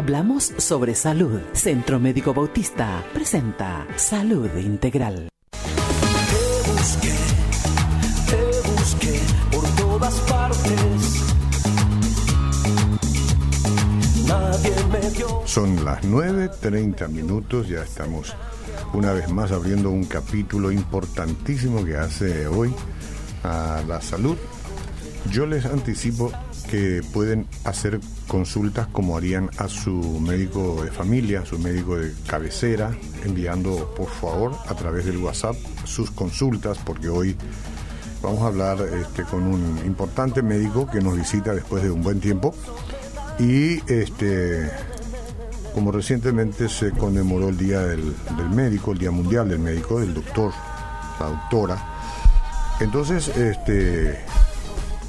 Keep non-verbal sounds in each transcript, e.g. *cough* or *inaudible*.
Hablamos sobre salud. Centro Médico Bautista presenta Salud Integral. Son las 9.30 minutos, ya estamos una vez más abriendo un capítulo importantísimo que hace hoy a la salud. Yo les anticipo que pueden hacer consultas como harían a su médico de familia, a su médico de cabecera, enviando por favor a través del WhatsApp sus consultas, porque hoy vamos a hablar este, con un importante médico que nos visita después de un buen tiempo y este como recientemente se conmemoró el Día del, del Médico, el Día Mundial del Médico, del doctor, la doctora. Entonces, este,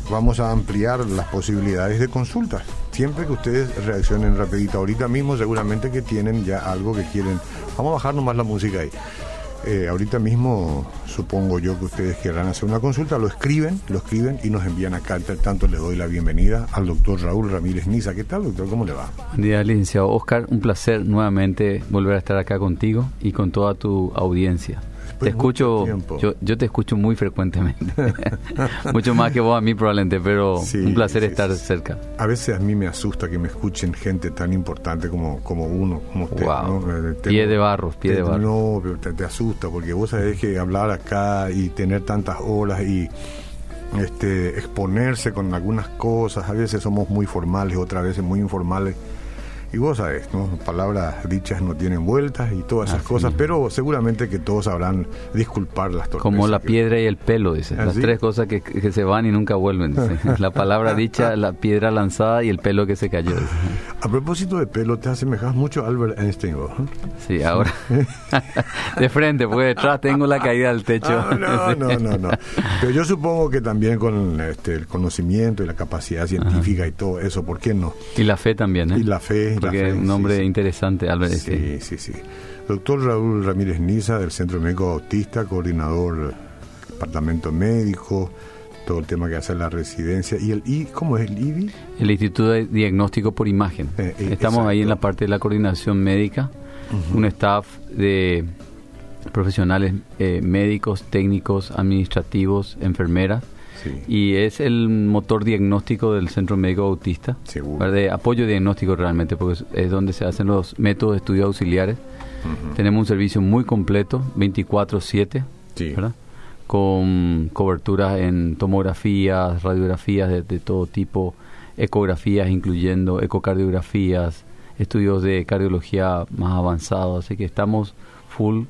vamos a ampliar las posibilidades de consultas. Siempre que ustedes reaccionen rapidito, ahorita mismo seguramente que tienen ya algo que quieren. Vamos a bajar nomás la música ahí. Eh, ahorita mismo supongo yo que ustedes querrán hacer una consulta, lo escriben, lo escriben y nos envían acá. Entre tanto le doy la bienvenida al doctor Raúl Ramírez Niza. ¿Qué tal, doctor? ¿Cómo le va? Buen día, licenciado Oscar. Un placer nuevamente volver a estar acá contigo y con toda tu audiencia. Te escucho, yo, yo te escucho muy frecuentemente, *laughs* mucho más que vos a mí probablemente, pero Sí, un placer sí, estar sí. cerca. A veces a mí me asusta que me escuchen gente tan importante como, como uno, como usted. Wow. ¿no? Eh, Pie de barro, pie de te- barro. No, pero te, te asusta porque vos sabés que hablar acá y tener tantas horas y este exponerse con algunas cosas, a veces somos muy formales, otras veces muy informales. Y vos sabés, ¿no? Palabras dichas no tienen vueltas y todas esas Así cosas, pero seguramente que todos sabrán disculpar las torpezas. Como la que- piedra y el pelo, dice. ¿Ah, Las tres cosas que, que se van y nunca vuelven. dice. *laughs* La palabra dicha, la piedra lanzada y el pelo que se cayó. dice. A propósito de pelo, te asemejas mucho a Albert Einstein, ¿eh? Sí, ahora. *laughs* de frente, porque detrás tengo la caída del techo. Ah, no, *laughs* no, no, no. Pero yo supongo que también con este, el conocimiento y la capacidad científica y todo eso, ¿por qué no? Y la fe también, ¿eh? Y la fe. Un nombre sí. interesante, Albert. Sí, Einstein. sí, sí. Doctor Raúl Ramírez Niza, del Centro Médico Bautista, coordinador departamento médico, todo el tema que hace la residencia. ¿Y el I, cómo es el IBI? El Instituto de Diagnóstico por Imagen. Eh, eh, Estamos ahí en la parte de la coordinación médica, un staff de profesionales eh, médicos, técnicos, administrativos, enfermeras, Sí. y es el motor diagnóstico del Centro Médico Autista, de apoyo diagnóstico realmente, porque es, donde se hacen los métodos de estudio auxiliares. Tenemos un servicio muy completo, 24/7, Sí. ¿verdad? con coberturas en tomografías, radiografías de, de todo tipo, ecografías incluyendo ecocardiografías, estudios de cardiología más avanzados, así que estamos full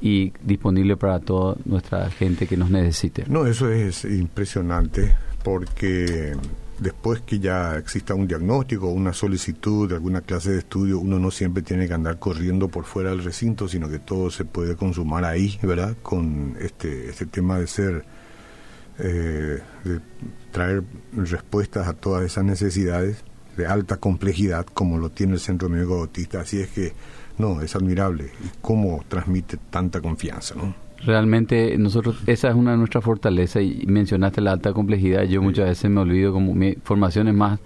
y disponible para toda nuestra gente que nos necesite. No, eso es impresionante porque después que ya exista un diagnóstico, una solicitud de alguna clase de estudio, uno no siempre tiene que andar corriendo por fuera del recinto, sino que todo se puede consumar ahí, ¿verdad? Con este, este tema de ser, eh, de traer respuestas a todas esas necesidades de alta complejidad como lo tiene el Centro Médico Bautista. Así es que, no, es admirable. Y cómo transmite tanta confianza, ¿no? Realmente nosotros, esa es una de nuestras fortalezas y mencionaste la alta complejidad, yo muchas veces me olvido como mi formación es más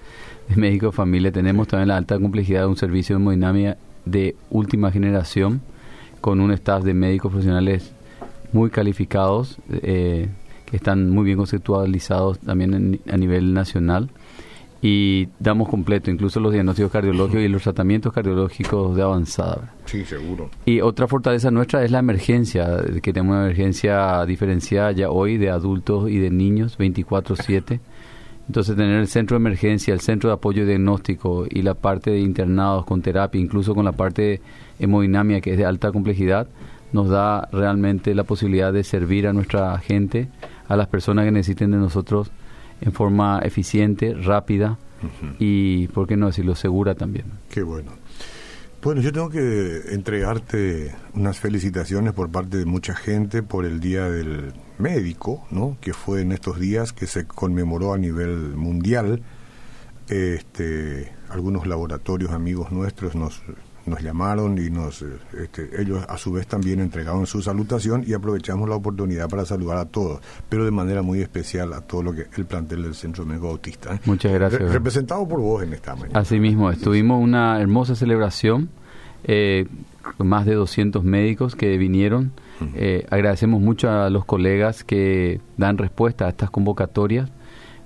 de médico de familia, tenemos también la alta complejidad de un servicio de hemodinamia de última generación con un staff de médicos profesionales muy calificados eh, que están muy bien conceptualizados también en- a nivel nacional y damos completo incluso los diagnósticos cardiológicos y los tratamientos cardiológicos de avanzada. Sí, seguro. Y otra fortaleza nuestra es la emergencia, que tenemos una emergencia diferenciada ya hoy de adultos y de niños 24/7. Entonces tener el centro de emergencia, el centro de apoyo diagnóstico y la parte de internados con terapia, incluso con la parte de hemodinamia que es de alta complejidad, nos da realmente la posibilidad de servir a nuestra gente, a las personas que necesiten de nosotros en forma eficiente, rápida y, ¿por qué no decirlo?, segura también. Qué bueno. Bueno, yo tengo que entregarte unas felicitaciones por parte de mucha gente por el Día del Médico, ¿no? Que fue en estos días que se conmemoró a nivel mundial. Este, algunos laboratorios amigos nuestros nos, nos llamaron y nos, eh, este, ellos a su vez también entregaron su salutación y aprovechamos la oportunidad para saludar a todos, pero de manera muy especial a todo lo que el plantel del Centro Médico Autista. ¿eh? Muchas gracias. Re- representado por vos en esta mañana. Así mismo, estuvimos una hermosa celebración, eh, más de 200 médicos que vinieron. Eh, agradecemos mucho a los colegas que dan respuesta a estas convocatorias.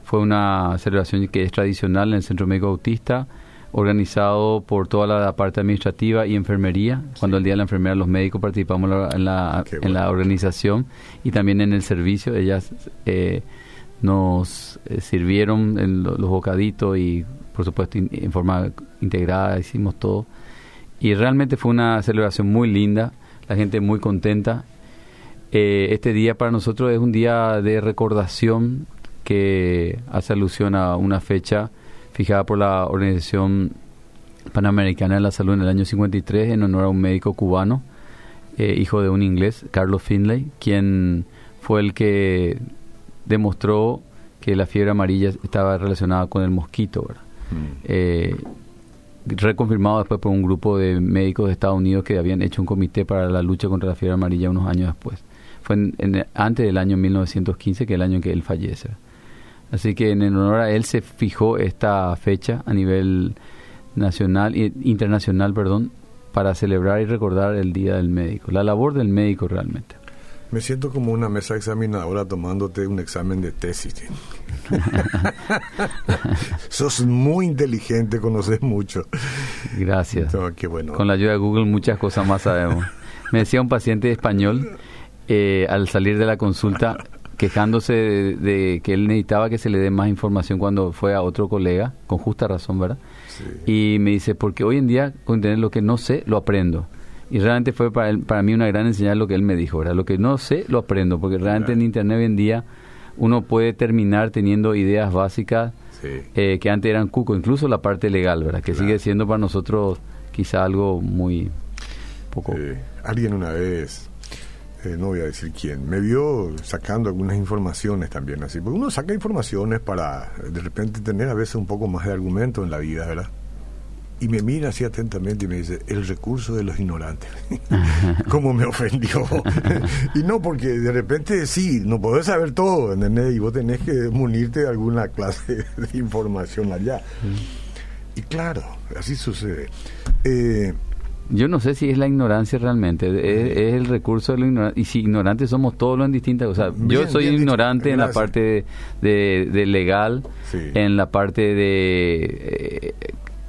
Fue una celebración que es tradicional en el Centro Médico Autista, organizado por toda la parte administrativa y enfermería. Cuando el Día de la Enfermera los médicos participamos en la, en la, en organización y también en el servicio. Ellas eh, nos eh, sirvieron en lo- los bocaditos y por supuesto in- en forma integrada hicimos todo. Y realmente fue una celebración muy linda, la gente muy contenta. Eh, este día para nosotros es un día de recordación que hace alusión a una fecha fijada por la Organización Panamericana de la Salud en el año 53 en honor a un médico cubano, eh, hijo de un inglés, Carlos Finlay, quien fue el que demostró que la fiebre amarilla estaba relacionada con el mosquito. ¿verdad? Mm. Eh, reconfirmado después por un grupo de médicos de Estados Unidos que habían hecho un comité para la lucha contra la fiebre amarilla unos años después. Fue en- en- antes del año 1915, que es el año en que él fallece. Así que en honor a él se fijó esta fecha a nivel nacional internacional, perdón, para celebrar y recordar el Día del Médico, la labor del médico realmente. Me siento como una mesa examinadora tomándote un examen de tesis. *laughs* Sos muy inteligente, conoces mucho. Gracias. No, qué bueno. Con la ayuda de Google muchas cosas más sabemos. Me decía un paciente español eh, al salir de la consulta quejándose de, de que él necesitaba que se le dé más información cuando fue a otro colega, con justa razón, ¿verdad? Sí. Y me dice, porque hoy en día con tener lo que no sé, lo aprendo. Y realmente fue para, él- para mí una gran enseñanza lo que él me dijo, ¿verdad? Lo que no sé, lo aprendo, porque realmente en Internet hoy en día uno puede terminar teniendo ideas básicas Sí. eh, que antes eran cuco, incluso la parte legal, ¿verdad? Que sigue siendo para nosotros quizá algo muy poco... Eh, alguien una vez, eh, no voy a decir quién, me vio sacando algunas informaciones también así, porque uno saca informaciones para de repente tener a veces un poco más de argumento en la vida, ¿verdad? Y me mira así atentamente y me dice, el recurso de los ignorantes. *laughs* ¿Cómo me ofendió? *laughs* y no, porque de repente sí, no podés saber todo, ¿entendés? Y vos tenés que munirte de alguna clase de información allá. Y claro, así sucede. Eh, Yo no sé si es la ignorancia realmente, es, es el recurso de lo ignorante. Y si ignorantes somos todos los en distintas cosas. Yo Bien, soy bien dicho. ignorante en la parte de, de- de legal, Sí. en la parte de... eh,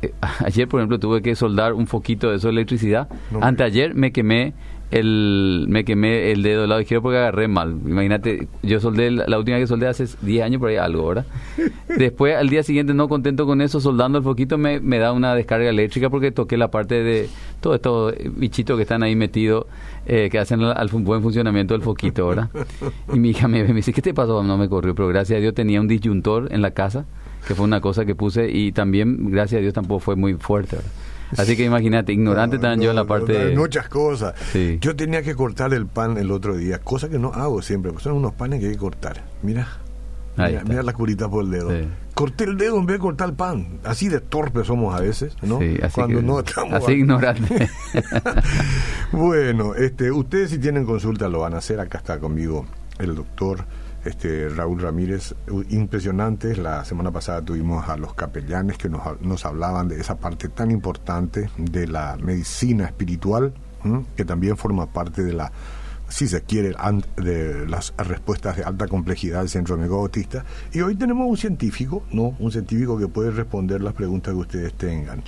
eh, ayer, por ejemplo, tuve que soldar un foquito de eso de electricidad. No Anteayer me quemé el me quemé el dedo del lado izquierdo porque agarré mal. Imagínate, yo soldé, la última vez que soldé hace 10 años por ahí algo, ¿verdad? *laughs* Después, al día siguiente, no contento con eso, soldando el foquito, me, me da una descarga eléctrica porque toqué la parte de todos estos bichitos que están ahí metidos, eh, que hacen al, buen funcionamiento del foquito, ¿verdad? *laughs* Y mi hija me, me dice, ¿qué te pasó? No me corrió, pero gracias a Dios tenía un disyuntor en la casa, que fue una cosa que puse, y también, gracias a Dios, tampoco fue muy fuerte, ¿verdad? Así que imagínate, ignorante No, también yo en la parte no, de... muchas cosas. Sí. Yo tenía que cortar el pan el otro día, cosa que no hago siempre, porque son unos panes que hay que cortar. Mira, mira, mira la curita por el dedo. Sí. Corté el dedo en vez de cortar el pan. Así de torpes somos a veces, ¿no? Sí, así Cuando que- no estamos. así ignorante. *laughs* bueno, este, ustedes si tienen consulta lo van a hacer. Acá está conmigo el doctor este, Raúl Ramírez. Impresionantes. La semana pasada tuvimos a los capellanes que nos, nos hablaban de esa parte tan importante de la medicina espiritual, que también forma parte de la si se quiere, de las respuestas de alta complejidad del Centro Médico Autista. Y hoy tenemos un científico, ¿no? Un científico que puede responder las preguntas que ustedes tengan.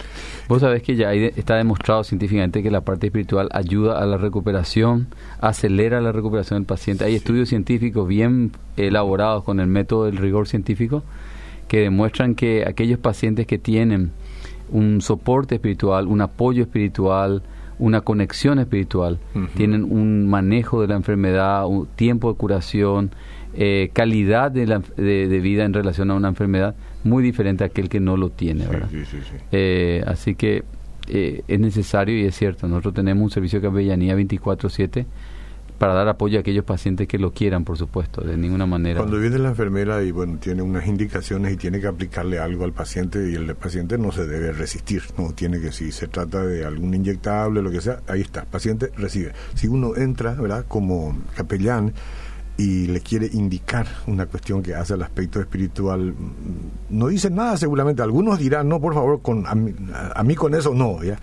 Vos sabés que ya hay está demostrado científicamente que la parte espiritual ayuda a la recuperación, acelera la recuperación del paciente. Hay estudios científicos bien elaborados con el método del rigor científico que demuestran que aquellos pacientes que tienen un soporte espiritual, un apoyo espiritual, una conexión espiritual, tienen un manejo de la enfermedad, un tiempo de curación, eh, calidad de, la- de- de vida en relación a una enfermedad muy diferente a aquel que no lo tiene, ¿verdad? Sí, sí, sí. Eh, así que eh, es necesario y es cierto, nosotros tenemos un servicio de capellanía 24/7 para dar apoyo a aquellos pacientes que lo quieran, por supuesto, de ninguna manera. Cuando viene la enfermera y bueno, tiene unas indicaciones y tiene que aplicarle algo al paciente y el paciente no se debe resistir, no tiene que si se trata de algún inyectable, lo que sea, ahí está, paciente recibe. Si uno entra, ¿verdad? Como capellán y le quiere indicar una cuestión que hace al aspecto espiritual, no dice nada seguramente. Algunos dirán, no, por favor, con a mí, con eso no. ¿ya?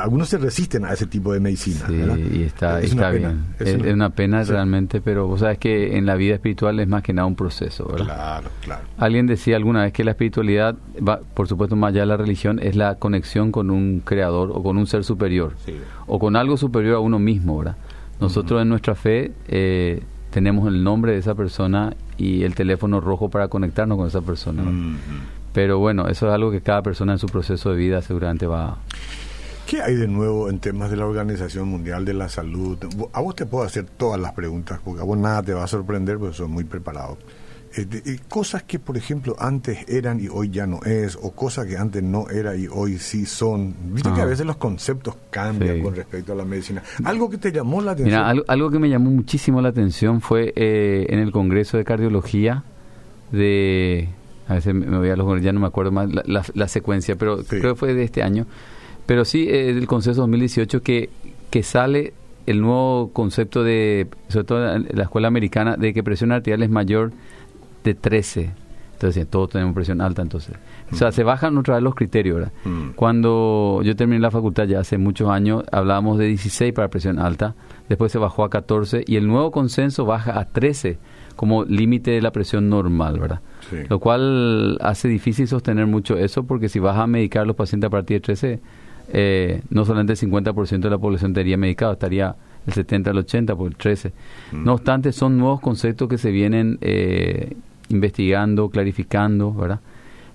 algunos se resisten a ese tipo de medicina. Sí, y está, está bien. Es, una, pena realmente, pero vos sabes que en la vida espiritual es más que nada un proceso. ¿verdad? Claro, claro. Alguien decía alguna vez que la espiritualidad, va, por supuesto, más allá de la religión, es la conexión con un creador o con un ser superior o con algo superior a uno mismo. ¿verdad? Nosotros en nuestra fe... Eh, tenemos el nombre de esa persona y el teléfono rojo para conectarnos con esa persona. Pero bueno, eso es algo que cada persona en su proceso de vida seguramente va ¿Qué hay de nuevo en temas de la Organización Mundial de la Salud? A vos te puedo hacer todas las preguntas, porque a vos nada te va a sorprender, porque sos muy preparado. Eh, cosas que, por ejemplo, antes eran y hoy ya no es, o cosas que antes no era y hoy sí son. Viste que a veces los conceptos cambian con respecto a la medicina. Algo que te llamó la atención. Mira, algo, que me llamó muchísimo la atención fue eh, en el Congreso de Cardiología de. A veces me voy a los. Ya no me acuerdo más la, secuencia, pero creo que fue de este año. Pero sí, eh, del Conceso 2018 que, que sale el nuevo concepto de, sobre todo en la escuela americana, de que presión arterial es mayor de 13. Entonces, todos tenemos presión alta, entonces. O sea, se bajan otra vez los criterios, ¿verdad? Mm. Cuando yo terminé la facultad ya hace muchos años, hablábamos de 16 para presión alta, después se bajó a 14 y el nuevo consenso baja a 13 como límite de la presión normal, ¿verdad? Lo cual hace difícil sostener mucho eso porque si vas a medicar a los pacientes a partir de 13, eh, no solamente el 50% de la población estaría medicado, estaría el 70 al 80 por el 13. Mm. No obstante, son nuevos conceptos que se vienen eh, investigando, clarificando, ¿verdad?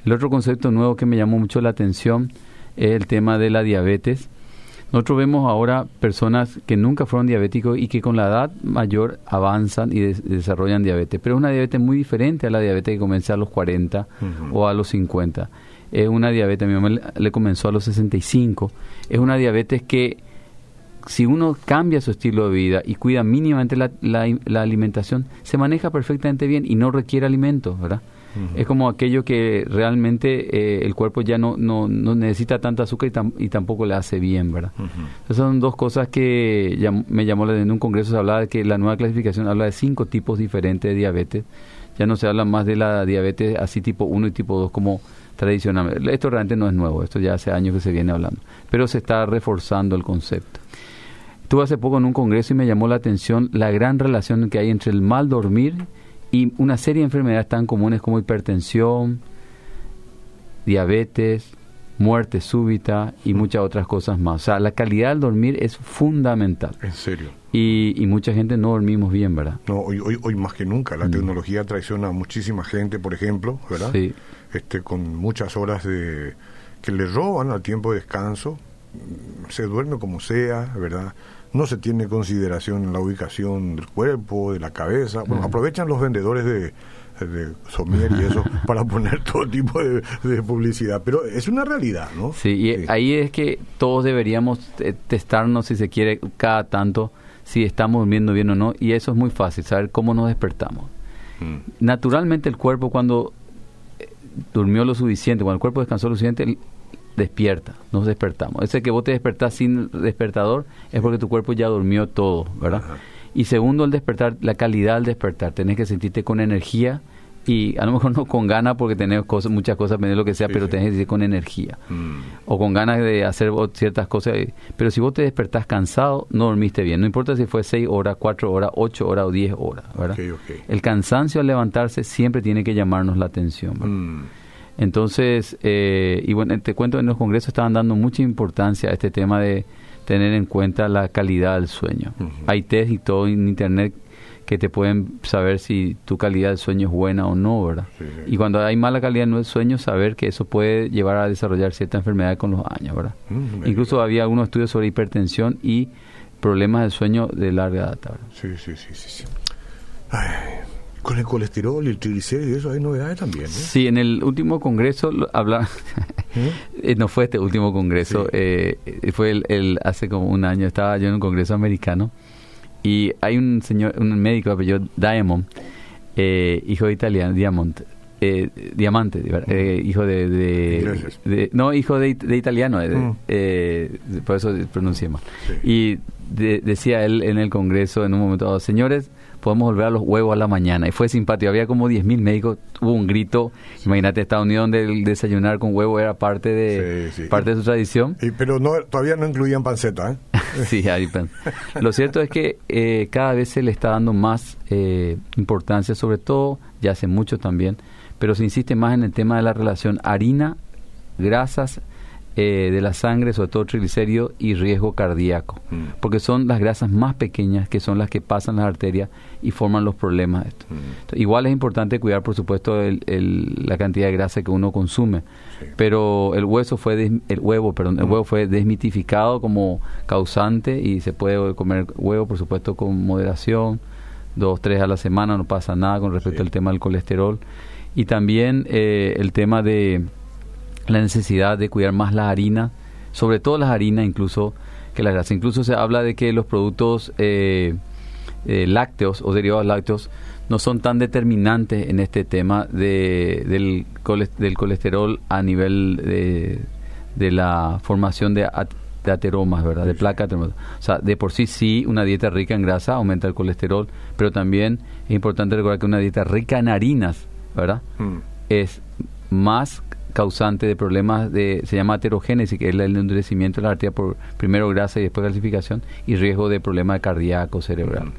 El otro concepto nuevo que me llamó mucho la atención es el tema de la diabetes. Nosotros vemos ahora personas que nunca fueron diabéticos y que con la edad mayor avanzan y desarrollan diabetes, pero es una diabetes muy diferente a la diabetes que comienza a los 40 o a los 50. Es una diabetes, a mi mamá le comenzó a los 65, es una diabetes que si uno cambia su estilo de vida y cuida mínimamente la, la, alimentación, se maneja perfectamente bien y no requiere alimentos, ¿verdad? Es como aquello que realmente eh, el cuerpo ya no, no, no necesita tanta azúcar y, tampoco le hace bien, ¿verdad? Esas son dos cosas que me llamó la en un congreso se hablaba de que la nueva clasificación habla de cinco tipos diferentes de diabetes. Ya no se habla más de la diabetes así tipo 1 y tipo 2 como tradicionalmente. Esto realmente no es nuevo, esto ya hace años que se viene hablando, pero se está reforzando el concepto. Estuve hace poco en un congreso y me llamó la atención la gran relación que hay entre el mal dormir y una serie de enfermedades tan comunes como hipertensión, diabetes, muerte súbita y muchas otras cosas más. O sea, la calidad del dormir es fundamental. En serio. Y, y mucha gente no dormimos bien, ¿verdad? No, hoy, hoy, hoy más que nunca. La mm. tecnología traiciona a muchísima gente, por ejemplo, ¿verdad? Sí. Este, con muchas horas de que le roban al tiempo de descanso. Se duerme como sea, ¿verdad? No se tiene consideración en la ubicación del cuerpo, de la cabeza. Bueno, aprovechan los vendedores de, de somier y eso *laughs* para poner todo tipo de, publicidad, pero es una realidad, ¿no? Sí, y ahí es que todos deberíamos testarnos, si se quiere, cada tanto, si estamos durmiendo bien o no, y eso es muy fácil, saber cómo nos despertamos. Mm. Naturalmente el cuerpo cuando eh, durmió lo suficiente, cuando el cuerpo descansó lo suficiente, despierta, nos despertamos. Ese que vos te despertás sin despertador es porque tu cuerpo ya durmió todo, ¿verdad? Y segundo, el despertar, la calidad del despertar. Tenés que sentirte con energía y a lo mejor no con ganas porque tenés cosas, muchas cosas, de lo que sea, pero tenés que sentir con energía. Mm. O con ganas de hacer ciertas cosas. Pero si vos te despertás cansado, no dormiste bien. No importa si fue 6 horas, 4 horas, 8 horas o 10 horas, ¿verdad? El cansancio al levantarse siempre tiene que llamarnos la atención. Entonces, eh, y bueno, te cuento, en los congresos estaban dando mucha importancia a este tema de tener en cuenta la calidad del sueño. Hay test y todo en internet que te pueden saber si tu calidad del sueño es buena o no, ¿verdad? Y cuando hay mala calidad del sueño, saber que eso puede llevar a desarrollar cierta enfermedad con los años, ¿verdad? Incluso había algunos estudios sobre hipertensión y problemas del sueño de larga data. Sí, sí, sí, sí. sí. Ay. Con el colesterol y el triglicérido y eso hay novedades también. Sí, en el último congreso habla, ¿Eh? *laughs* Eh, no fue este último congreso, eh, fue el, hace como un año estaba yo en un congreso americano Y hay un señor, un médico apellido Diamond, eh, hijo de italiano, Diamond, eh, Diamante, eh, hijo de, de, No, hijo de, de italiano, eh, de- Mm. eh, por eso pronuncié mal. Sí. Y de- decía él en el Congreso en un momento señores, podemos volver a los huevos a la mañana. Y fue simpático, había como 10.000 médicos, hubo un grito. Imagínate, Estados Unidos donde el desayunar con huevo era parte de, Sí, sí. parte de su tradición. Y- pero no, todavía no incluían panceta, ¿eh? *laughs* sí, ahí Lo cierto es que eh, cada vez se le está dando más eh, importancia, sobre todo, ya hace mucho también, pero se insiste más en el tema de la relación harina, grasas eh, de la sangre, sobre todo triglicéridos y riesgo cardíaco, Mm. porque son las grasas más pequeñas que son las que pasan las arterias y forman los problemas. de esto. Mm. Entonces, igual es importante cuidar, por supuesto, el- el- la cantidad de grasa que uno consume, pero el hueso fue des- el huevo, perdón, el huevo fue desmitificado como causante y se puede comer huevo, por supuesto, con moderación, dos, tres a la semana, no pasa nada con respecto Sí. al tema del colesterol y también eh, el tema de la necesidad de cuidar más la harina, sobre todo las harinas incluso que la grasa. Incluso se habla de que los productos eh, eh, lácteos o derivados lácteos no son tan determinantes en este tema de, del, cole- del colesterol a nivel de, de la formación de, at- de ateromas, ¿verdad? De placa ateromas. O sea, de por sí sí, una dieta rica en grasa aumenta el colesterol, pero también es importante recordar que una dieta rica en harinas, ¿verdad? Mm. es más causante de problemas de, se llama aterogénesis, que es el endurecimiento de la arteria por primero grasa y después calcificación, y riesgo de problemas cardíaco cerebral.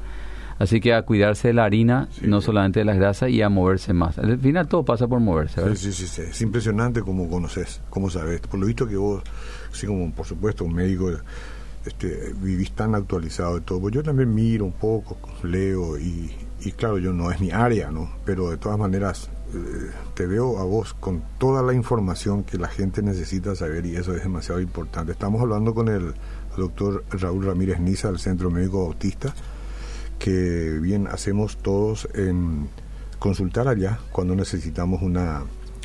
Así que a cuidarse de la harina, Sí, no solamente de las grasas, y a moverse más. Al final todo pasa por moverse, ¿verdad? Sí, sí, sí, sí. Es impresionante cómo conoces, cómo sabes. Por lo visto que vos, así como por supuesto un médico, este, vivís tan actualizado de todo. Pues yo también miro un poco, leo y, y claro, yo no es mi área, ¿no? Pero de todas maneras te veo a vos con toda la información que la gente necesita saber y eso es demasiado importante. Estamos hablando con el doctor Raúl Ramírez Niza del Centro Médico Bautista que bien hacemos todos en consultar allá cuando necesitamos una,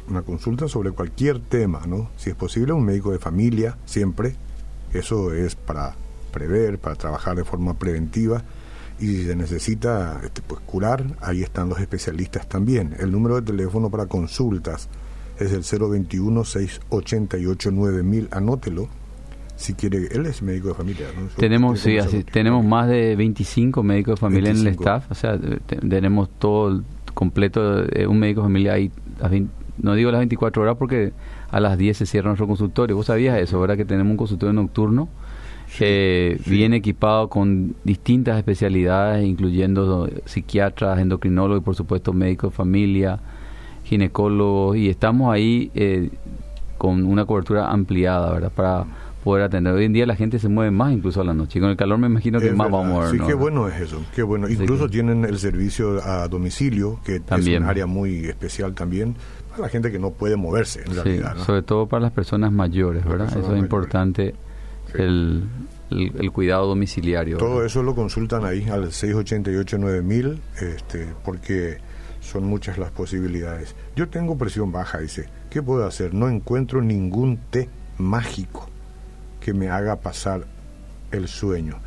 una consulta sobre cualquier tema, ¿no? Si es posible, un médico de familia, siempre. Eso es para prever, para trabajar de forma preventiva. Y si se necesita este, pues, curar, ahí están los especialistas también. El número de teléfono para consultas es el 021-688-9000. Anótelo. Si quiere, él es médico de familia. Tenemos, sí, así, tenemos más de 25 médicos de familia en el 25. staff, o sea, te- tenemos todo completo, eh, un médico de familia ahí, las no digo las 24 horas porque a las 10 se cierra nuestro consultorio. ¿Vos sabías eso, verdad? Que tenemos un consultorio nocturno Sí, eh, sí. bien equipado con distintas especialidades, incluyendo psiquiatras, endocrinólogos y por supuesto médicos de familia, ginecólogos, y estamos ahí eh, con una cobertura ampliada, ¿verdad? Para poder atender. Hoy en día la gente se mueve más incluso a la noche, y con el calor me imagino que Es más verdad. vamos a mover. Sí, ¿no? qué bueno es eso, qué bueno. Así Incluso que- tienen el servicio a domicilio, que También. es un área muy especial también para la gente que no puede moverse, en Sí, realidad. ¿no? sobre todo para las personas mayores, ¿verdad? personas Eso es mayores. importante, Sí. el, el, el cuidado domiciliario. Todo ¿verdad? eso lo consultan ahí al 688-9000, este, porque son muchas las posibilidades. Yo tengo presión baja, dice. ¿Qué puedo hacer? No encuentro ningún té mágico que me haga pasar el sueño.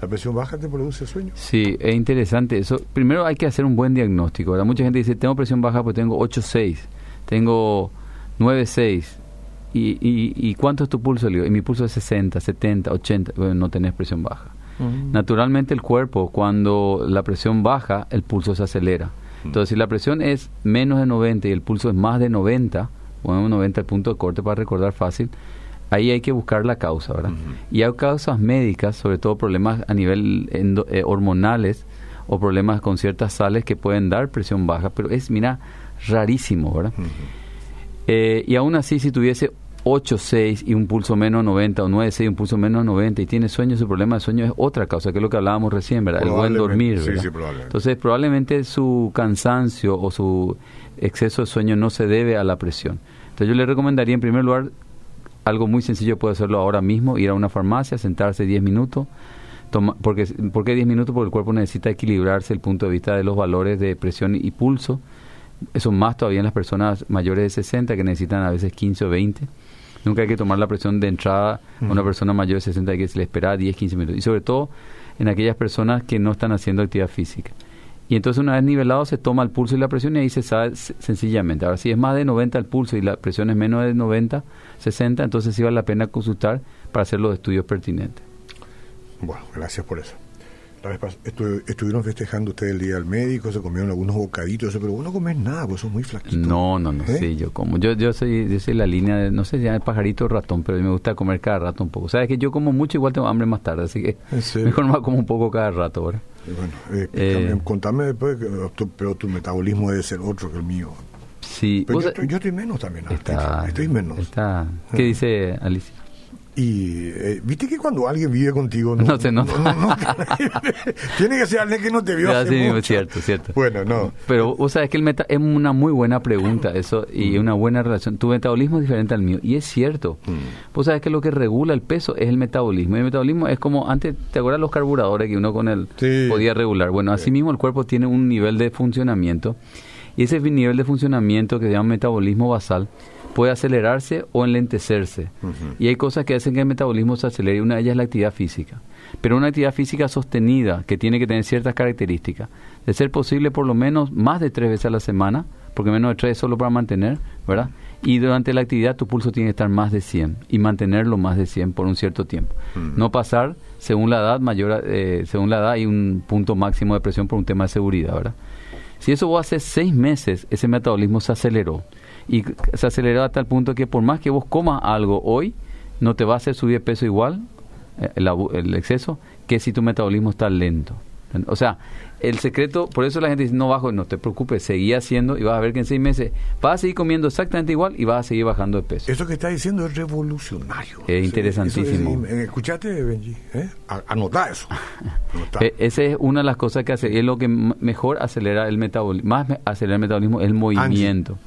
¿La presión baja te produce sueño? Sí, es interesante eso. Primero hay que hacer un buen diagnóstico. ¿verdad? Mucha gente dice, tengo presión baja porque tengo 8.6, tengo 9.6. ¿Y, y, ¿Y cuánto es tu pulso? Le digo, y mi pulso es 60, 70, 80. Bueno, no tenés presión baja. Naturalmente el cuerpo, cuando la presión baja, el pulso se acelera. Entonces, si la presión es menos de 90 y el pulso es más de 90, bueno, 90 el punto de corte para recordar fácil, ahí hay que buscar la causa, ¿verdad? Y hay causas médicas, sobre todo problemas a nivel endo- eh, hormonales o problemas con ciertas sales que pueden dar presión baja, pero es, mira, rarísimo, ¿verdad? Eh, y aún así, si tuviese 8, 6 y un pulso menos 90 o 9, 6 y un pulso menos 90 y tiene sueño, su problema de sueño es otra causa, que es lo que hablábamos recién, ¿verdad? El buen dormir, sí, ¿verdad? sí, probablemente. Entonces, probablemente su cansancio o su exceso de sueño no se debe a la presión. Entonces, yo le recomendaría, en primer lugar, algo muy sencillo, puede hacerlo ahora mismo, ir a una farmacia, sentarse 10 minutos. Toma, porque, ¿Por qué 10 minutos? Porque el cuerpo necesita equilibrarse el punto de vista de los valores de presión y pulso. Eso más todavía en las personas mayores de 60 que necesitan a veces 15 o 20. Nunca hay que tomar la presión de entrada a una persona mayor de 60 que se le espera 10, 15 minutos. Y sobre todo en aquellas personas que no están haciendo actividad física. Y entonces una vez nivelado se toma el pulso y la presión y ahí se sabe sencillamente. Ahora, si es más de 90 el pulso y la presión es menos de 90, 60, entonces sí vale la pena consultar para hacer los estudios pertinentes. Bueno, gracias por eso. La vez pas- estu- estuvieron festejando ustedes el día del médico, se comieron algunos bocaditos, pero vos no comes nada, vos sos muy flaquito. No, no, no, ¿Eh? sí, yo como. Yo, yo soy, yo soy la línea de, no sé si es pajarito o ratón, pero me gusta comer cada rato un poco. Sabes que yo como mucho, igual tengo hambre más tarde, así que mejor me como un poco cada rato. Y Bueno, eh, Eh. contame después, que, eh, tu- pero tu metabolismo debe ser otro que el mío. Sí, Pero yo, estoy, yo estoy menos también, está, estoy, estoy menos. está- ¿Qué dice Alicia? Y eh, viste que cuando alguien vive contigo No se nota. tiene que ser alguien que no te vio hace sí, mucho. cierto, cierto. Bueno, no. Pero vos sabés que el meta es una muy buena pregunta eso Mm. y una buena relación. Tu metabolismo es diferente al mío y es cierto. Mm. Vos sabés que lo que regula el peso es el metabolismo. Y el metabolismo es como antes, ¿te acuerdas los carburadores que uno con Sí. podía regular? Bueno, así mismo el cuerpo tiene un nivel de funcionamiento y ese nivel de funcionamiento que se llama metabolismo basal puede acelerarse o enlentecerse. Y hay cosas que hacen que el metabolismo se acelere. Una de ellas es la actividad física. Pero una actividad física sostenida, que tiene que tener ciertas características. De ser posible por lo menos más de tres veces a la semana, porque menos de tres es solo para mantener, ¿verdad? Y durante la actividad tu pulso tiene que estar más de 100 y mantenerlo más de 100 por un cierto tiempo. No pasar, según la edad, mayor, eh, según la edad hay un punto máximo de presión por un tema de seguridad, ¿verdad? Si eso vos hace seis meses, ese metabolismo se aceleró. Y se aceleró a tal punto que por más que vos comas algo hoy, no te va a hacer subir peso igual, eh, el, abu- el exceso, que si tu metabolismo está lento. O sea, el secreto, por eso la gente dice, no bajo, no te preocupes, seguí haciendo y vas a ver que en seis meses vas a seguir comiendo exactamente igual y vas a seguir bajando de peso. Eso que está diciendo es revolucionario. Es interesantísimo. Es- ¿Escuchaste, Benji? ¿Eh? Anotá eso. *laughs* Anotá. Eh, esa es una de las cosas que hace, y es lo que mejor acelera el metabolismo, más acelera el metabolismo, el movimiento.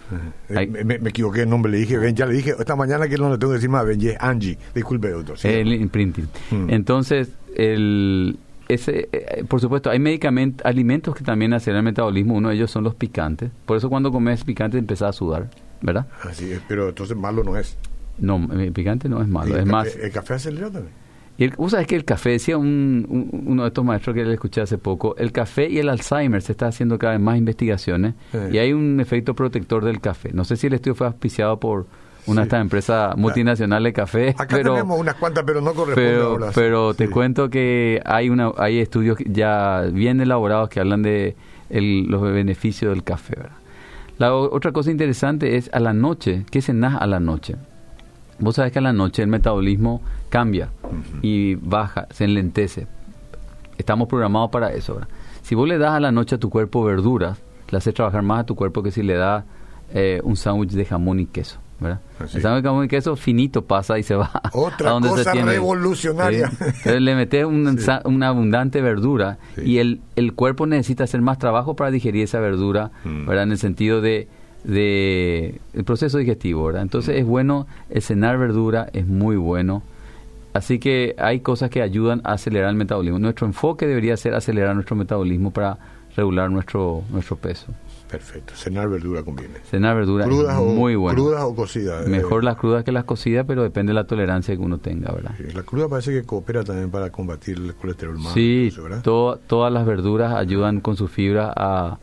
Hay- me, me equivoqué el nombre, le dije Ben, ya le dije esta mañana que no le tengo que decir más Benji, es Angie. Disculpe, doctor. sí. El imprinting. Mm. Entonces, el, ese, eh, por supuesto, hay medicamentos, alimentos que también aceleran el metabolismo. Uno de ellos son los picantes. Por eso cuando comes picante empezás a sudar, ¿verdad? Así es, pero entonces malo no es. No, el picante no es malo. El Es ca- más, El, café acelera también. y el, vos sabés que el café, decía un, un- uno de estos maestros que le escuché hace poco, el café y el Alzheimer se está haciendo cada vez más investigaciones Eh. y hay un efecto protector del café. No sé si el estudio fue auspiciado por una de estas empresas multinacionales de café, Acá *laughs* pero... tenemos unas cuantas, pero no corresponde pero, ahora. pero te cuento que hay una hay estudios ya bien elaborados que hablan de el- los beneficios del café ¿verdad? la otra cosa interesante es a la noche ¿qué cenás a la noche? vos sabés que a la noche el metabolismo cambia y baja se enlentece estamos programados para eso ¿verdad? si vos le das a la noche a tu cuerpo verduras le haces trabajar más a tu cuerpo que si le das eh, un sándwich de jamón y queso ¿verdad? Así. el sándwich de jamón y queso finito pasa y se va *laughs* Otra a donde cosa se revolucionaria. Sí. Entonces le metes un, una abundante verdura Sí. y el, el cuerpo necesita hacer más trabajo para digerir esa verdura, Mm. ¿verdad? En el sentido de, de el proceso digestivo, ¿verdad? Entonces Mm. es bueno el cenar verdura, es muy bueno. Así que hay cosas que ayudan a acelerar el metabolismo. Nuestro enfoque debería ser acelerar nuestro metabolismo para regular nuestro nuestro peso. Perfecto. Cenar verdura conviene. Cenar verdura Crudas es o, muy bueno. crudas o cocidas. eh, Mejor las crudas que las cocidas, pero depende de la tolerancia que uno tenga, ¿verdad? sí, La cruda parece que coopera también para combatir el colesterol malo. Sí, todas las verduras ayudan con su fibra a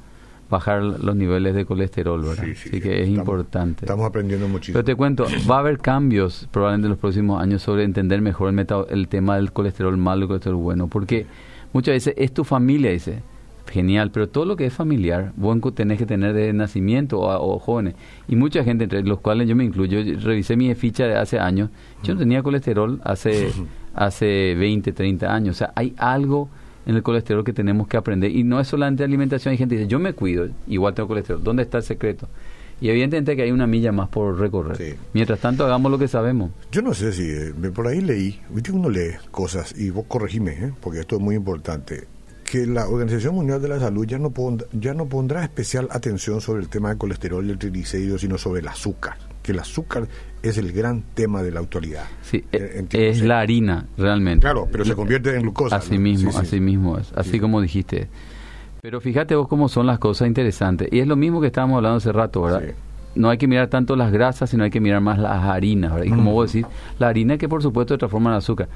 bajar los niveles de colesterol, ¿verdad? Sí, sí, Así que es estamos- importante. Estamos aprendiendo muchísimo. Pero te cuento, va a haber cambios probablemente en los próximos años sobre entender mejor el, el tema del colesterol malo y el colesterol bueno, porque muchas veces es tu familia, dice, genial, pero todo lo que es familiar, vos tenés que tener de nacimiento o, o jóvenes. Y mucha gente, entre los cuales yo me incluyo, yo revisé mi ficha de hace años, yo no tenía colesterol hace, *laughs* hace 20, 30 años. O sea, hay algo en el colesterol que tenemos que aprender. Y no es solamente alimentación, hay gente que dice, yo me cuido, igual tengo colesterol. ¿Dónde está el secreto? Y evidentemente que hay una milla más por recorrer. Sí. Mientras tanto, hagamos lo que sabemos. Yo no sé si eh, me- por ahí leí, viste uno lee cosas y vos corregime, ¿eh? porque esto es muy importante, que la Organización Mundial de la Salud ya no, pond- ya no pondrá especial atención sobre el tema del colesterol y el triglicérido, sino sobre el azúcar, que el azúcar es el gran tema de la actualidad. Sí, Eh, e- entiendo, es la harina, realmente. Claro, pero se convierte en glucosa. Así ¿no? mismo, Sí, sí. así mismo es, así Sí. como dijiste. Pero fíjate vos cómo son las cosas interesantes. Y es lo mismo que estábamos hablando hace rato, ¿verdad? No hay que mirar tanto las grasas, sino hay que mirar más las harinas. ¿verdad? Y como vos decís, la harina que por supuesto transforma en azúcar.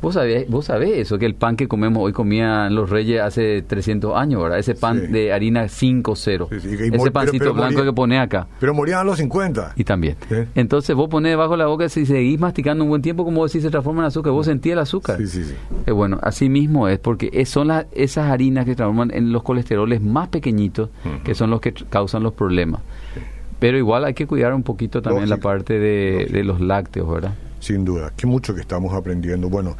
Vos sabés, vos sabés eso, que el pan que comemos hoy comían los reyes hace 300 años, ¿verdad? Ese pan Sí. de harina 5-0. Sí, sí, y Ese mor- pancito pero blanco moría- que pone acá. Pero morían a los 50. Y también. Entonces vos ponés debajo de la boca, si seguís masticando un buen tiempo, como decís, se transforma en azúcar. Vos sentís el azúcar. Sí, sí, sí. Eh, bueno, así mismo es, porque son las, esas harinas que transforman en los colesteroles más pequeñitos, que son los que causan los problemas. Pero igual hay que cuidar un poquito también la parte de, de los lácteos, ¿verdad? Sin duda, qué mucho que estamos aprendiendo. Bueno,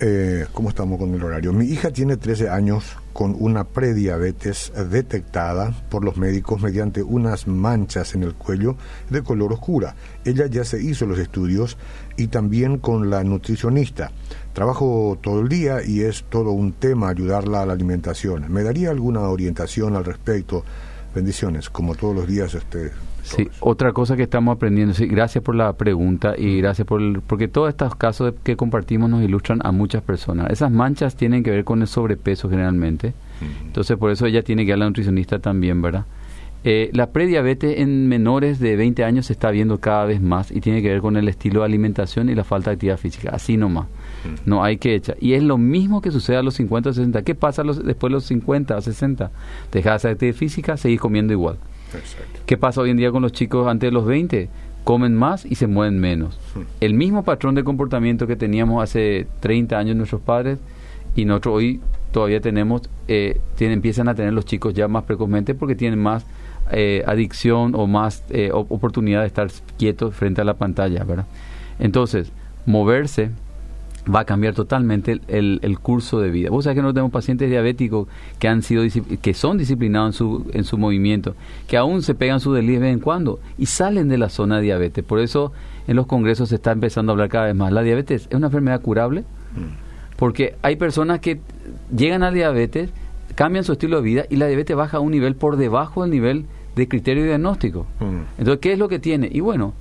eh, ¿cómo estamos con el horario? Mi hija tiene 13 años con una prediabetes detectada por los médicos mediante unas manchas en el cuello de color oscura. Ella ya se hizo los estudios y también con la nutricionista. Trabajo todo el día y es todo un tema ayudarla a la alimentación. ¿Me daría alguna orientación al respecto? Bendiciones, como todos los días. Este, Sí, otra cosa que estamos aprendiendo, sí, gracias por la pregunta y gracias por el- porque todos estos casos que compartimos nos ilustran a muchas personas. Esas manchas tienen que ver con el sobrepeso generalmente, entonces por eso ella tiene que ir a la nutricionista también, ¿verdad? Eh, la prediabetes en menores de 20 años se está viendo cada vez más y tiene que ver con el estilo de alimentación y la falta de actividad física, así nomás. No hay que echar. Y es lo mismo que sucede a los 50 o 60. ¿Qué pasa los- después de los 50 o 60? Dejas de actividad física, seguís comiendo igual. Exacto. ¿Qué pasa hoy en día con los chicos antes de los 20? Comen más y se mueven menos. El mismo patrón de comportamiento que teníamos hace 30 años nuestros padres y nosotros hoy todavía tenemos, eh, tienen, empiezan a tener los chicos ya más precozmente porque tienen más eh, adicción o más eh, op- oportunidad de estar quietos frente a la pantalla, ¿verdad? Entonces, moverse va a cambiar totalmente el, el- el curso de vida. Vos sabés que nosotros tenemos pacientes diabéticos que han sido que son disciplinados en su, en su movimiento, que aún se pegan su desliz de vez en cuando y salen de la zona de diabetes. Por eso en los congresos se está empezando a hablar cada vez más. La diabetes es una enfermedad curable porque hay personas que llegan a diabetes, cambian su estilo de vida y la diabetes baja a un nivel por debajo del nivel de criterio diagnóstico. Mm. Entonces, ¿qué es lo que tiene? Y bueno,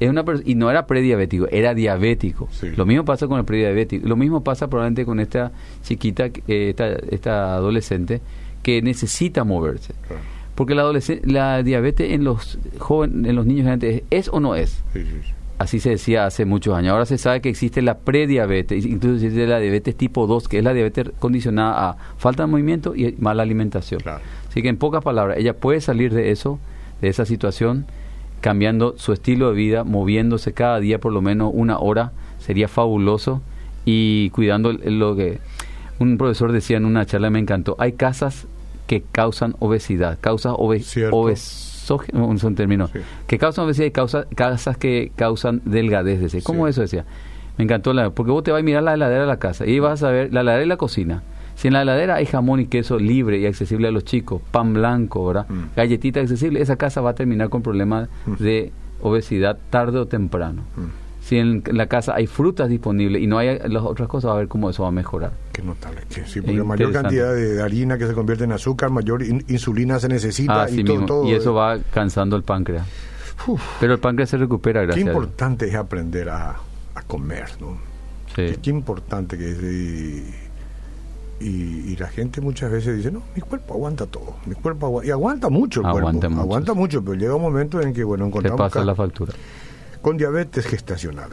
es una y no era prediabético, era diabético. Sí. Lo mismo pasa con el prediabético. Lo mismo pasa probablemente con esta chiquita, eh, esta, esta adolescente que necesita moverse. Claro. Porque la, la diabetes en los jóvenes, en los niños es, ¿es o no es. Sí, sí, sí. Así se decía hace muchos años. Ahora se sabe que existe la prediabetes, incluso existe la diabetes tipo 2, que es la diabetes condicionada a falta de movimiento y mala alimentación. Claro. Así que en pocas palabras, ella puede salir de eso, de esa situación, cambiando su estilo de vida, moviéndose cada día por lo menos una hora, sería fabuloso, y cuidando lo que un profesor decía en una charla, me encantó, hay casas que causan obesidad, causas obe Cierto. obesógenas, no son términos, Sí. que causan obesidad y causa, casas que causan delgadez, decía. ¿Cómo Sí. eso decía? Me encantó, la, porque vos te vas a mirar la heladera de la casa y vas a ver la heladera y la cocina. Si en la heladera hay jamón y queso libre y accesible a los chicos, pan blanco, ¿verdad? Mm. galletita accesible, esa casa va a terminar con problemas Mm. de obesidad tarde o temprano. Mm. Si en la casa hay frutas disponibles y no hay las otras cosas, a ver cómo eso va a mejorar. Qué notable. Que sí, porque mayor cantidad de, harina que se convierte en azúcar, mayor in- insulina se necesita Así y todo, y eso va cansando el páncreas. Uf, Pero el páncreas se recupera, qué gracias a Dios. importante es aprender a, a comer, ¿no? Sí. Qué, qué importante que es. Y, y- y la gente muchas veces dice, no, mi cuerpo aguanta todo. Mi cuerpo aguanta. Y aguanta mucho el Aguanta cuerpo. mucho, aguanta sí. mucho, pero llega un momento en que, bueno, Te encontramos pasa ca- la factura. Con diabetes gestacional.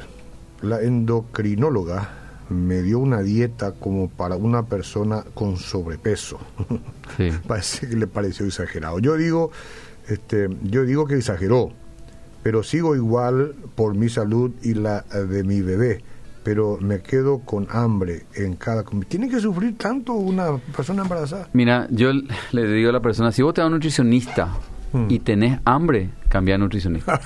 La endocrinóloga me dio una dieta como para una persona con sobrepeso. *laughs* Sí. Parece que le pareció exagerado. Yo digo, este, yo digo que exageró, pero sigo igual por mi salud y la eh, de mi bebé. Pero me quedo con hambre en cada comida. ¿Tiene que sufrir tanto una persona embarazada? Mira, yo le digo a la persona, si vos te vas a un nutricionista Mm. y tenés hambre, cambia de nutricionista.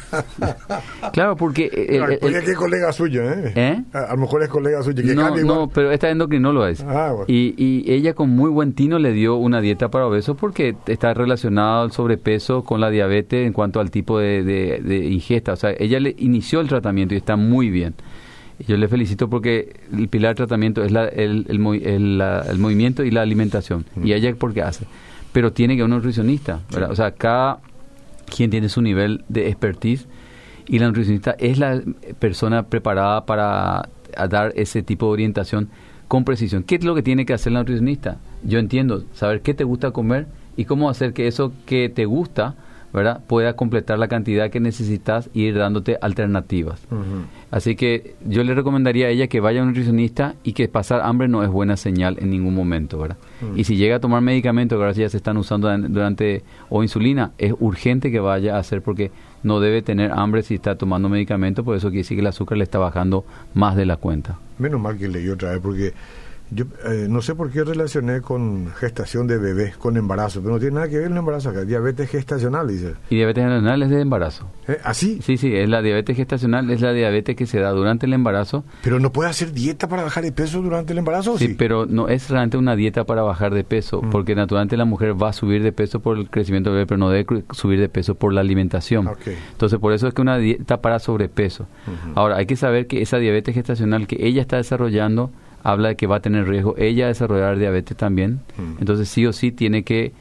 *laughs* claro, porque... eh, Claro, el- el- que es colega suyo, ¿eh? ¿Eh? A, lo mejor es colega suyo. Que no, no, pero esta endocrinóloga es. Ah, bueno. y, y ella con muy buen tino le dio una dieta para obesos porque está relacionado el sobrepeso con la diabetes en cuanto al tipo de, de- de ingesta. O sea, ella le inició el tratamiento y está muy bien. Yo le felicito porque el pilar del tratamiento es la- el, el el- la- el movimiento y la alimentación. Mm. Y ella porque hace. Pero tiene que a un nutricionista. ¿verdad? O sea, cada quien tiene su nivel de expertise y la nutricionista es la persona preparada para dar ese tipo de orientación con precisión. ¿Qué es lo que tiene que hacer la nutricionista? Yo entiendo, saber qué te gusta comer y cómo hacer que eso que te gusta ¿verdad? pueda completar la cantidad que necesitas y ir dándote alternativas. Así que yo le recomendaría a ella que vaya a un nutricionista y que pasar hambre no es buena señal en ningún momento, ¿verdad? Y si llega a tomar medicamentos que ahora ya se están usando durante o insulina, es urgente que vaya a hacer porque no debe tener hambre si está tomando medicamentos, por eso quiere decir que el azúcar le está bajando más de la cuenta. Menos mal que leí otra vez porque yo eh, no sé por qué relacioné con gestación de bebés, con embarazo, pero no tiene nada que ver el embarazo acá. Diabetes gestacional, dice. Y diabetes gestacional es de embarazo. ¿Eh? ¿Así? Sí, sí, es la diabetes gestacional, es la diabetes que se da durante el embarazo. Pero no puede hacer dieta para bajar de peso durante el embarazo, sí? pero no es realmente una dieta para bajar de peso, mm. porque naturalmente la mujer va a subir de peso por el crecimiento del bebé, pero no debe subir de peso por la alimentación. Entonces, por eso es que una dieta para sobrepeso. Ahora, hay que saber que esa diabetes gestacional que ella está desarrollando habla de que va a tener riesgo ella desarrollar diabetes también. Mm. Entonces sí o sí tiene que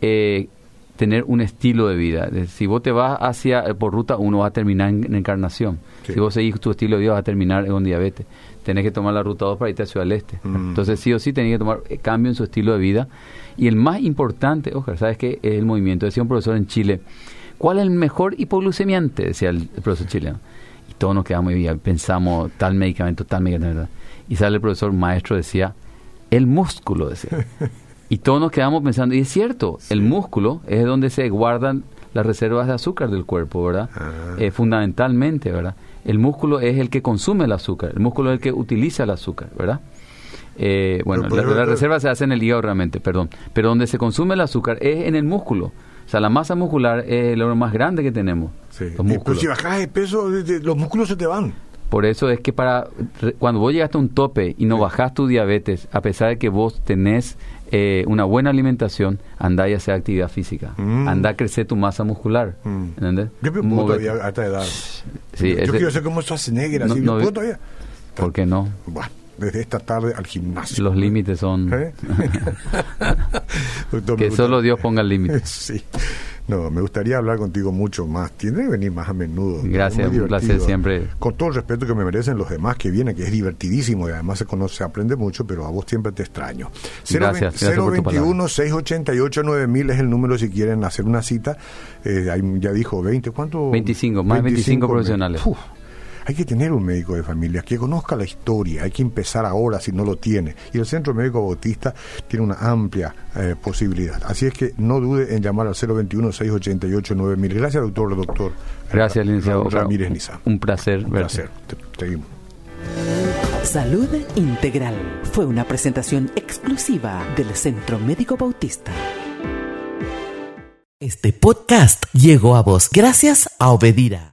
eh, tener un estilo de vida. Si vos te vas hacia por ruta 1 vas a terminar en, encarnación. Si vos seguís tu estilo de vida vas a terminar con diabetes. Tenés que tomar la ruta 2 para irte a Ciudad del Este. Mm. Entonces sí o sí tenés que tomar eh, cambio en su estilo de vida. Y el más importante, ojalá, ¿sabes qué? Es el movimiento. Decía un profesor en Chile, ¿cuál es el mejor hipoglucemiante? Decía el profesor chileno. Todos nos quedamos y pensamos tal medicamento, tal medicamento. Y sale el profesor maestro, decía, el músculo, decía. Y todos nos quedamos pensando, y es cierto, el músculo es donde se guardan las reservas de azúcar del cuerpo, ¿verdad? Ah. Eh, fundamentalmente, ¿verdad? El músculo es el que consume el azúcar, el músculo es el que utiliza el azúcar, ¿verdad? Eh, bueno, la, la, reserva se hace en el hígado realmente, perdón, pero donde se consume el azúcar es en el músculo. O sea, la masa muscular es el órgano más grande que tenemos. Sí. Pero si bajas de peso, los músculos se te van. Por eso es que para cuando vos llegaste a un tope y no bajás tu diabetes, a pesar de que vos tenés eh, una buena alimentación, andá y hacer actividad física. Mm. Andá a crecer tu masa muscular. Mm. ¿Entendés? Yo me puedo todavía a esta edad. Sí, yo, quiero ser como Schwarzenegger, así. No, ¿Me puedo todavía? ¿Por qué no? Bueno, desde esta tarde al gimnasio. Los límites son... ¿Eh? *laughs* que solo Dios ponga el límite. *laughs* sí. No, me gustaría hablar contigo mucho más. Tiene que venir más a menudo. Gracias, un placer siempre. Con todo el respeto que me merecen los demás que vienen, que es divertidísimo y además se conoce, se aprende mucho, pero a vos siempre te extraño. Gracias, 021 688 9000 es el número si quieren hacer una cita. Eh, ya dijo 20, ¿cuánto? 25, más de 25, profesionales. Hay que tener un médico de familia que conozca la historia, hay que empezar ahora si no lo tiene. Y el Centro Médico Bautista tiene una amplia eh, posibilidad. Así es que no dude en llamar al 021-688-9000. Gracias, doctor, doctor. Gracias, licenciado Ramírez Niza. Un placer. Un placer. seguimos. Salud Integral fue una presentación exclusiva del Centro Médico Bautista. Este podcast llegó a vos gracias a Obedira.